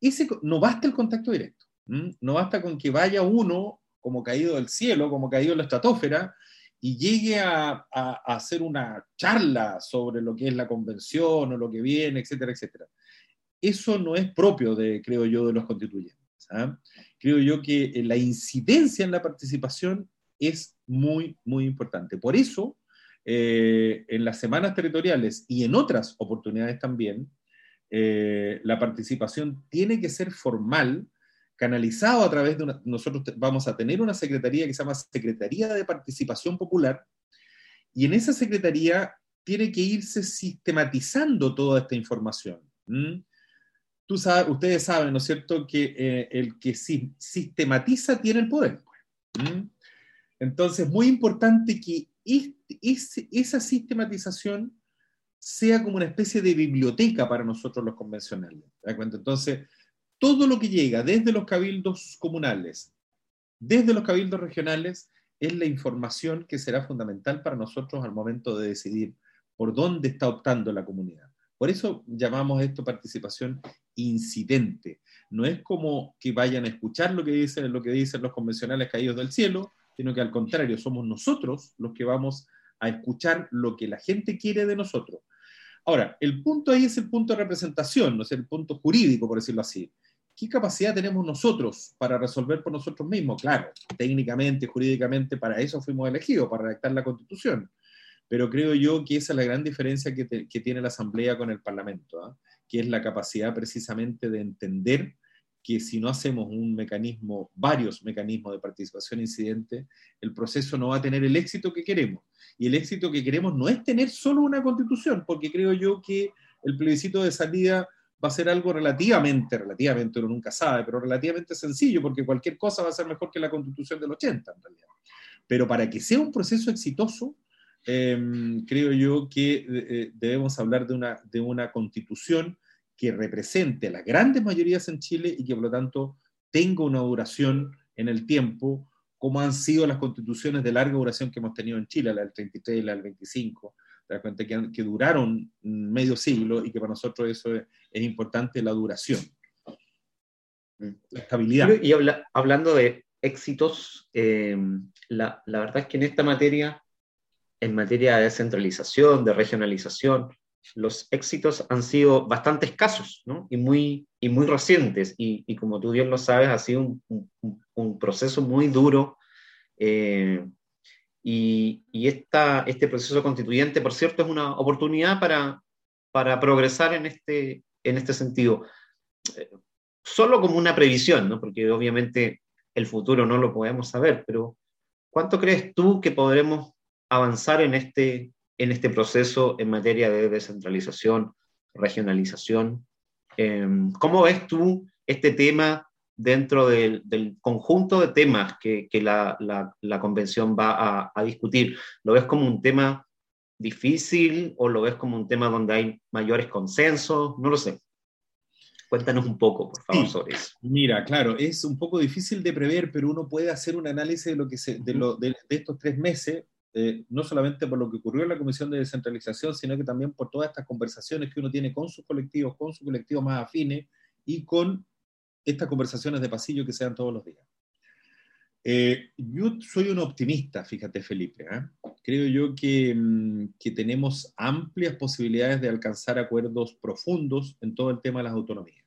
ese, no basta el contacto directo, no basta con que vaya uno como caído del cielo, como caído en la estratosfera, y llegue a, hacer una charla sobre lo que es la convención o lo que viene, etcétera, etcétera. Eso no es propio, de, creo yo, de los constituyentes. ¿Ah? Creo yo que la incidencia en la participación es muy, muy importante. Por eso, eh, en las semanas territoriales y en otras oportunidades también, eh, la participación tiene que ser formal, canalizado a través de una, nosotros vamos a tener una secretaría que se llama Secretaría de Participación Popular, y en esa secretaría tiene que irse sistematizando toda esta información. Ustedes saben, ¿no es cierto?, que eh, el que sistematiza tiene el poder. Entonces, muy importante que esa sistematización sea como una especie de biblioteca para nosotros los convencionales. Entonces, todo lo que llega desde los cabildos comunales, desde los cabildos regionales, es la información que será fundamental para nosotros al momento de decidir por dónde está optando la comunidad. Por eso llamamos esto participación incidente. No es como que vayan a escuchar lo que dicen, los convencionales caídos del cielo, sino que al contrario, somos nosotros los que vamos a escuchar lo que la gente quiere de nosotros. Ahora, el punto ahí es el punto de representación, no es el punto jurídico, por decirlo así. ¿qué capacidad tenemos nosotros para resolver por nosotros mismos? Claro, técnicamente, jurídicamente, para eso fuimos elegidos, para redactar la Constitución. Pero creo yo que esa es la gran diferencia que, tiene la Asamblea con el Parlamento, ¿ah? que es la capacidad precisamente de entender que si no hacemos un mecanismo, varios mecanismos de participación incidente, el proceso no va a tener el éxito que queremos. Y el éxito que queremos no es tener solo una constitución, porque creo yo que el plebiscito de salida va a ser algo relativamente, relativamente uno nunca sabe, pero relativamente sencillo, porque cualquier cosa va a ser mejor que la constitución del 80 en realidad. Pero para que sea un proceso exitoso, em, creo yo que eh, eh, debemos hablar de una, de una constitución que represente a las grandes mayorías en Chile y que por lo tanto tenga una duración en el tiempo, como han sido las constituciones de larga duración que hemos tenido en Chile, la del 33 y la del 25, te das cuenta que, duraron medio siglo y que para nosotros eso es, importante, la duración. La estabilidad. Y hablando de éxitos, eh, la, la, verdad es que en esta materia, en materia de descentralización, de regionalización, los éxitos han sido bastante escasos ¿no? y, muy, y muy recientes. Y, y, como tú bien lo sabes, ha sido un, un, un proceso muy duro eh, y, esta, este proceso constituyente, por cierto, es una oportunidad para, para progresar en este, en este sentido. Eh, solo como una previsión, ¿no? porque obviamente el futuro no lo podemos saber, pero ¿cuánto crees tú que podremos avanzar en este, en este proceso en materia de descentralización, regionalización? Eh, ¿Cómo ves tú este tema dentro del, conjunto de temas que, la, convención va a, discutir? ¿Lo ves como un tema difícil o lo ves como un tema donde hay mayores consensos? No lo sé. Cuéntanos un poco, por favor, sobre eso. Mira, claro, es un poco difícil de prever, pero uno puede hacer un análisis de, lo que se, de, estos tres meses, eh, no solamente por lo que ocurrió en la Comisión de Descentralización, sino que también por todas estas conversaciones que uno tiene con sus colectivos, con sus colectivos más afines y con estas conversaciones de pasillo que sean todos los días. Eh, yo soy un optimista, fíjate Felipe. ¿eh? Creo yo que, mm, que, tenemos amplias posibilidades de alcanzar acuerdos profundos en todo el tema de las autonomías.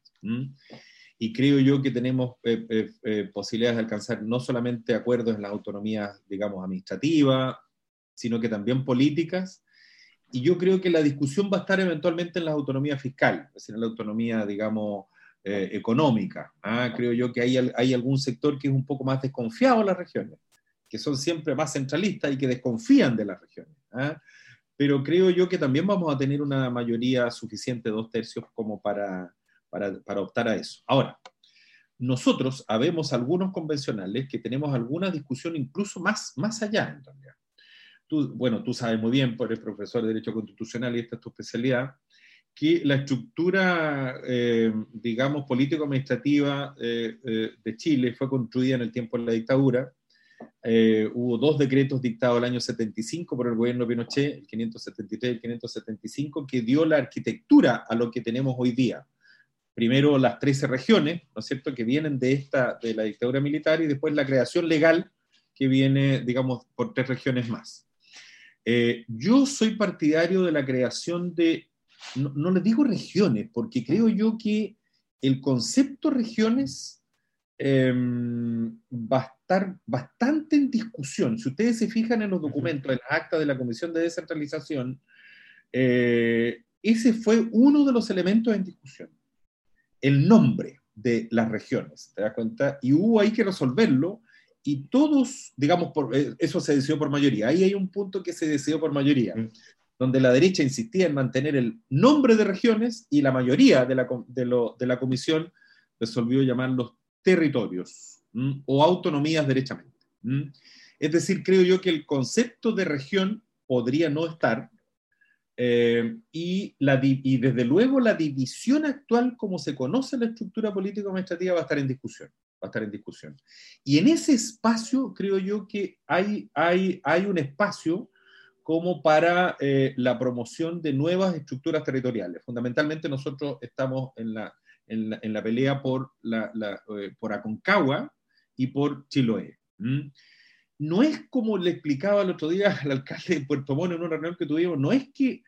Y creo yo que tenemos posibilidades de alcanzar no solamente acuerdos en las autonomías, digamos, administrativas, sino que también políticas. Y yo creo que la discusión va a estar eventualmente en las autonomías fiscales, es decir, en la autonomía, digamos, eh, económica. ¿ah? Creo yo que hay, hay algún sector que es un poco más desconfiado en las regiones, que son siempre más centralistas y que desconfían de las regiones. ¿ah? Pero creo yo que también vamos a tener una mayoría suficiente, dos tercios, como para, para, para optar a eso. Ahora, nosotros habemos algunos convencionales que tenemos alguna discusión incluso más, más allá, en realidad. Tú, bueno, tú sabes muy bien, por el profesor de Derecho Constitucional y esta es tu especialidad, que la estructura, eh, digamos, político-administrativa eh, eh, de Chile fue construida en el tiempo de la dictadura. hubo dos decretos dictados el año 75 por el gobierno Pinochet, el 573 y el 575, que dio la arquitectura a lo que tenemos hoy día. Primero las 13 regiones, ¿no es cierto?, que vienen de, esta, de la dictadura militar y después la creación legal que viene, digamos, por tres regiones más. Yo soy partidario de la creación de no, les digo regiones, porque creo yo que el concepto regiones em, va a estar bastante en discusión. Si ustedes se fijan en los documentos, en las actas de la Comisión de Descentralización, eh, ese fue uno de los elementos en discusión. El nombre de las regiones, ¿te das cuenta? Y hubo ahí que resolverlo y todos, digamos, por, eh, eso se decidió por mayoría. Ahí hay un punto que se decidió por mayoría. Mm donde la derecha insistía en mantener el nombre de regiones y la mayoría de la, de la comisión resolvió llamarlos territorios o autonomías derechamente. Es decir, creo yo que el concepto de región podría no estar eh, y, la, y desde luego la división actual como se conoce la estructura político-administrativa va a estar en discusión. Va a estar en discusión. Y en ese espacio creo yo que hay, hay, hay un espacio como para eh, la promoción de nuevas estructuras territoriales. Fundamentalmente nosotros estamos en la, en la, pelea por, la, eh, por Aconcagua y por Chiloé. No es como le explicaba el otro día al alcalde de Puerto Montt en una reunión que tuvimos, no es que,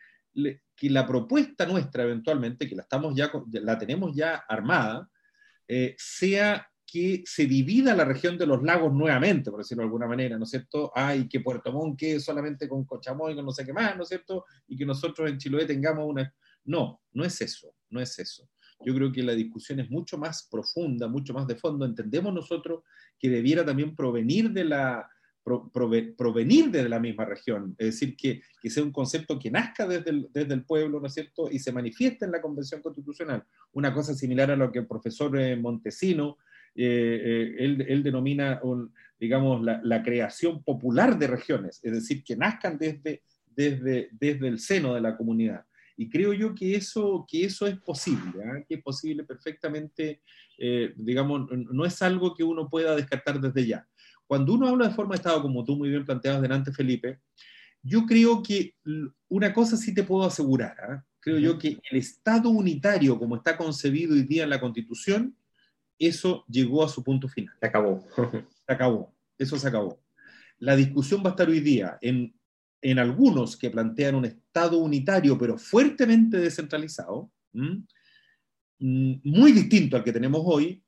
que la propuesta nuestra eventualmente, que la, estamos ya, la tenemos ya armada, eh, sea que se divida la región de los lagos nuevamente, por decirlo de alguna manera, ¿no es cierto? Hay que Puerto Montt quede solamente con Cochamoy y con no sé qué más, ¿no es cierto? Y que nosotros en Chiloé tengamos una... No, no es eso, no es eso. Yo creo que la discusión es mucho más profunda, mucho más de fondo. Entendemos nosotros que debiera también provenir de la, provenir de la misma región, es decir, que, que sea un concepto que nazca desde el, desde el, pueblo, ¿no es cierto?, y se manifieste en la Convención Constitucional. Una cosa similar a lo que el profesor eh, Montesino eh, eh, él, denomina, digamos, la, creación popular de regiones, es decir, que nazcan desde, desde, desde el seno de la comunidad. Y creo yo que eso, que eso es posible, ¿ah? que es posible perfectamente, eh, digamos, no es algo que uno pueda descartar desde ya. Cuando uno habla de forma de Estado, como tú muy bien planteabas delante, Felipe, yo creo que una cosa sí te puedo asegurar, ¿ah? creo yo que el Estado unitario, como está concebido hoy día en la Constitución, eso llegó a su punto final. Se acabó. Se acabó. Eso se acabó. La discusión va a estar hoy día en, en algunos que plantean un Estado unitario, pero fuertemente descentralizado, mm, muy distinto al que tenemos hoy,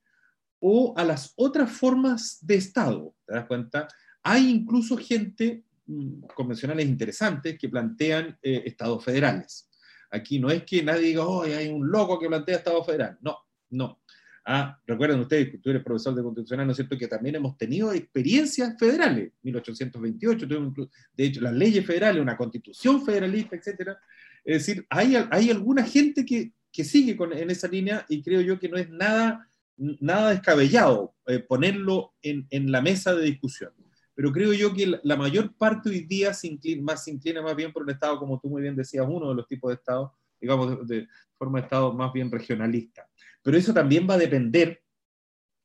o a las otras formas de Estado. ¿Te das cuenta? Hay incluso gente, mm, convencionales interesantes, que plantean eh, estados federales. Aquí no es que nadie diga, oh, hay un loco que plantea estado federal. No, no. Ah, recuerden ustedes que tú eres profesor de constitucional, ¿no es cierto? Que también hemos tenido experiencias federales, 1828, de hecho, las leyes federales, una constitución federalista, etc. Es decir, hay, hay alguna gente que, que sigue con, en esa línea y creo yo que no es nada, nada descabellado eh, ponerlo en, en, la mesa de discusión. Pero creo yo que la, mayor parte hoy día se inclina, más, se inclina más bien por un Estado, como tú muy bien decías, uno de los tipos de Estado, digamos, de, de forma de Estado más bien regionalista. Pero eso también va a depender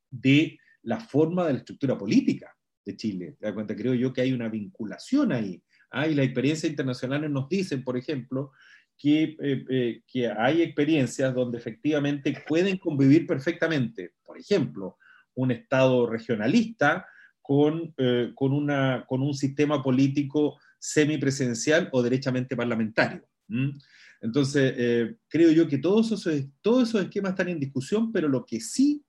de la forma de la estructura política de Chile. ¿Te das cuenta? Creo yo que hay una vinculación ahí. ¿ah? Y las experiencias internacionales nos dicen, por ejemplo, que, eh, eh, que hay experiencias donde efectivamente pueden convivir perfectamente. Por ejemplo, un Estado regionalista con, eh, con, una, con un sistema político semipresidencial o derechamente parlamentario. Entonces, eh, creo yo que todos esos, todos esos esquemas están en discusión, pero lo que sí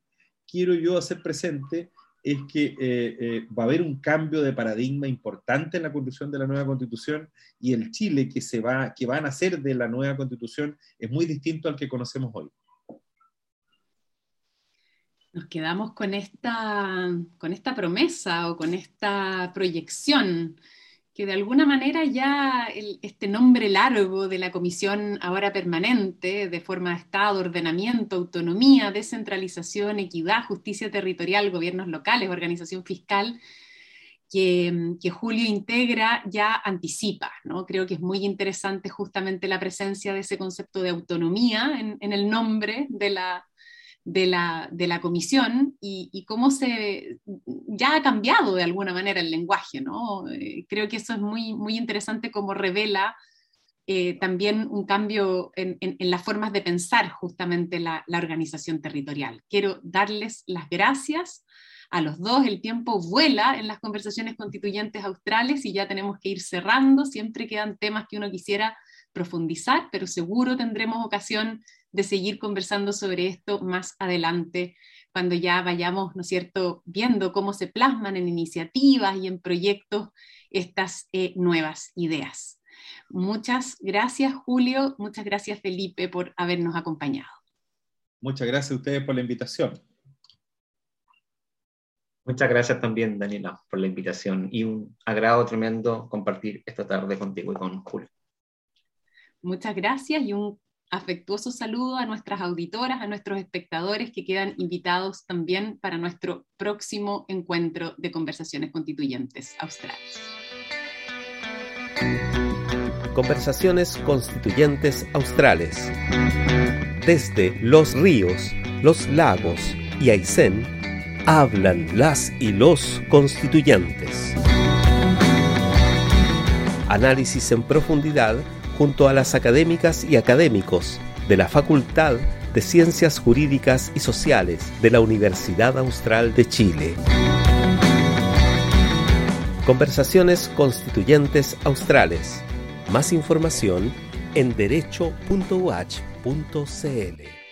quiero yo hacer presente es que eh, eh, va a haber un cambio de paradigma importante en la construcción de la nueva constitución y el Chile que, se va, que va a nacer de la nueva constitución es muy distinto al que conocemos hoy. Nos quedamos con esta, con esta promesa o con esta proyección que de alguna manera ya este nombre largo de la comisión ahora permanente, de forma de Estado, ordenamiento, autonomía, descentralización, equidad, justicia territorial, gobiernos locales, organización fiscal, que, Julio integra ya anticipa. ¿no? Creo que es muy interesante justamente la presencia de ese concepto de autonomía en el nombre de la, de la, de la comisión y, cómo se ya ha cambiado de alguna manera el lenguaje, ¿no? Eh, creo que eso es muy, muy interesante como revela eh, también un cambio en, en, las formas de pensar justamente la, la, organización territorial. Quiero darles las gracias a los dos, el tiempo vuela en las conversaciones constituyentes australes y ya tenemos que ir cerrando, siempre quedan temas que uno quisiera profundizar, pero seguro tendremos ocasión de seguir conversando sobre esto más adelante, cuando ya vayamos, ¿no es cierto?, viendo cómo se plasman en iniciativas y en proyectos estas eh, nuevas ideas. Muchas gracias, Julio. Muchas gracias, Felipe, por habernos acompañado. Muchas gracias a ustedes por la invitación. Muchas gracias también, Daniela, por la invitación y un agrado tremendo compartir esta tarde contigo y con Julio. Muchas gracias y un afectuoso saludo a nuestras auditoras, a nuestros espectadores que quedan invitados también para nuestro próximo encuentro de conversaciones constituyentes australes. Conversaciones constituyentes australes. Desde los ríos, los lagos y Aysén, hablan las y los constituyentes. Análisis en profundidad junto a las académicas y académicos de la Facultad de Ciencias Jurídicas y Sociales de la Universidad Austral de Chile. Conversaciones Constituyentes Australes. Más información en derecho.uach.cl.